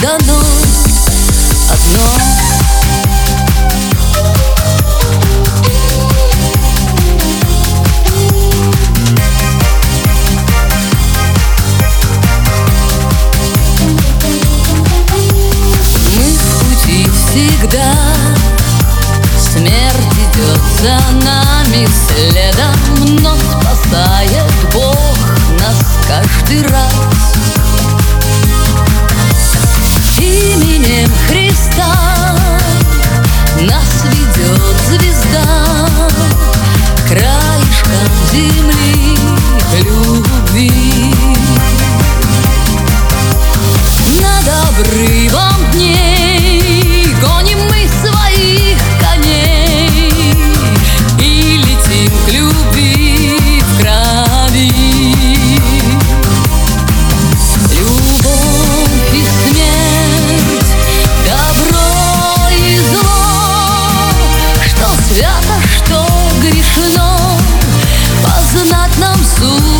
дано одно земли любви. Над обрывом дней гоним мы своих коней и летим к любви в крови. Любовь и смерть, добро и зло, что свято, что грешно. Ooh.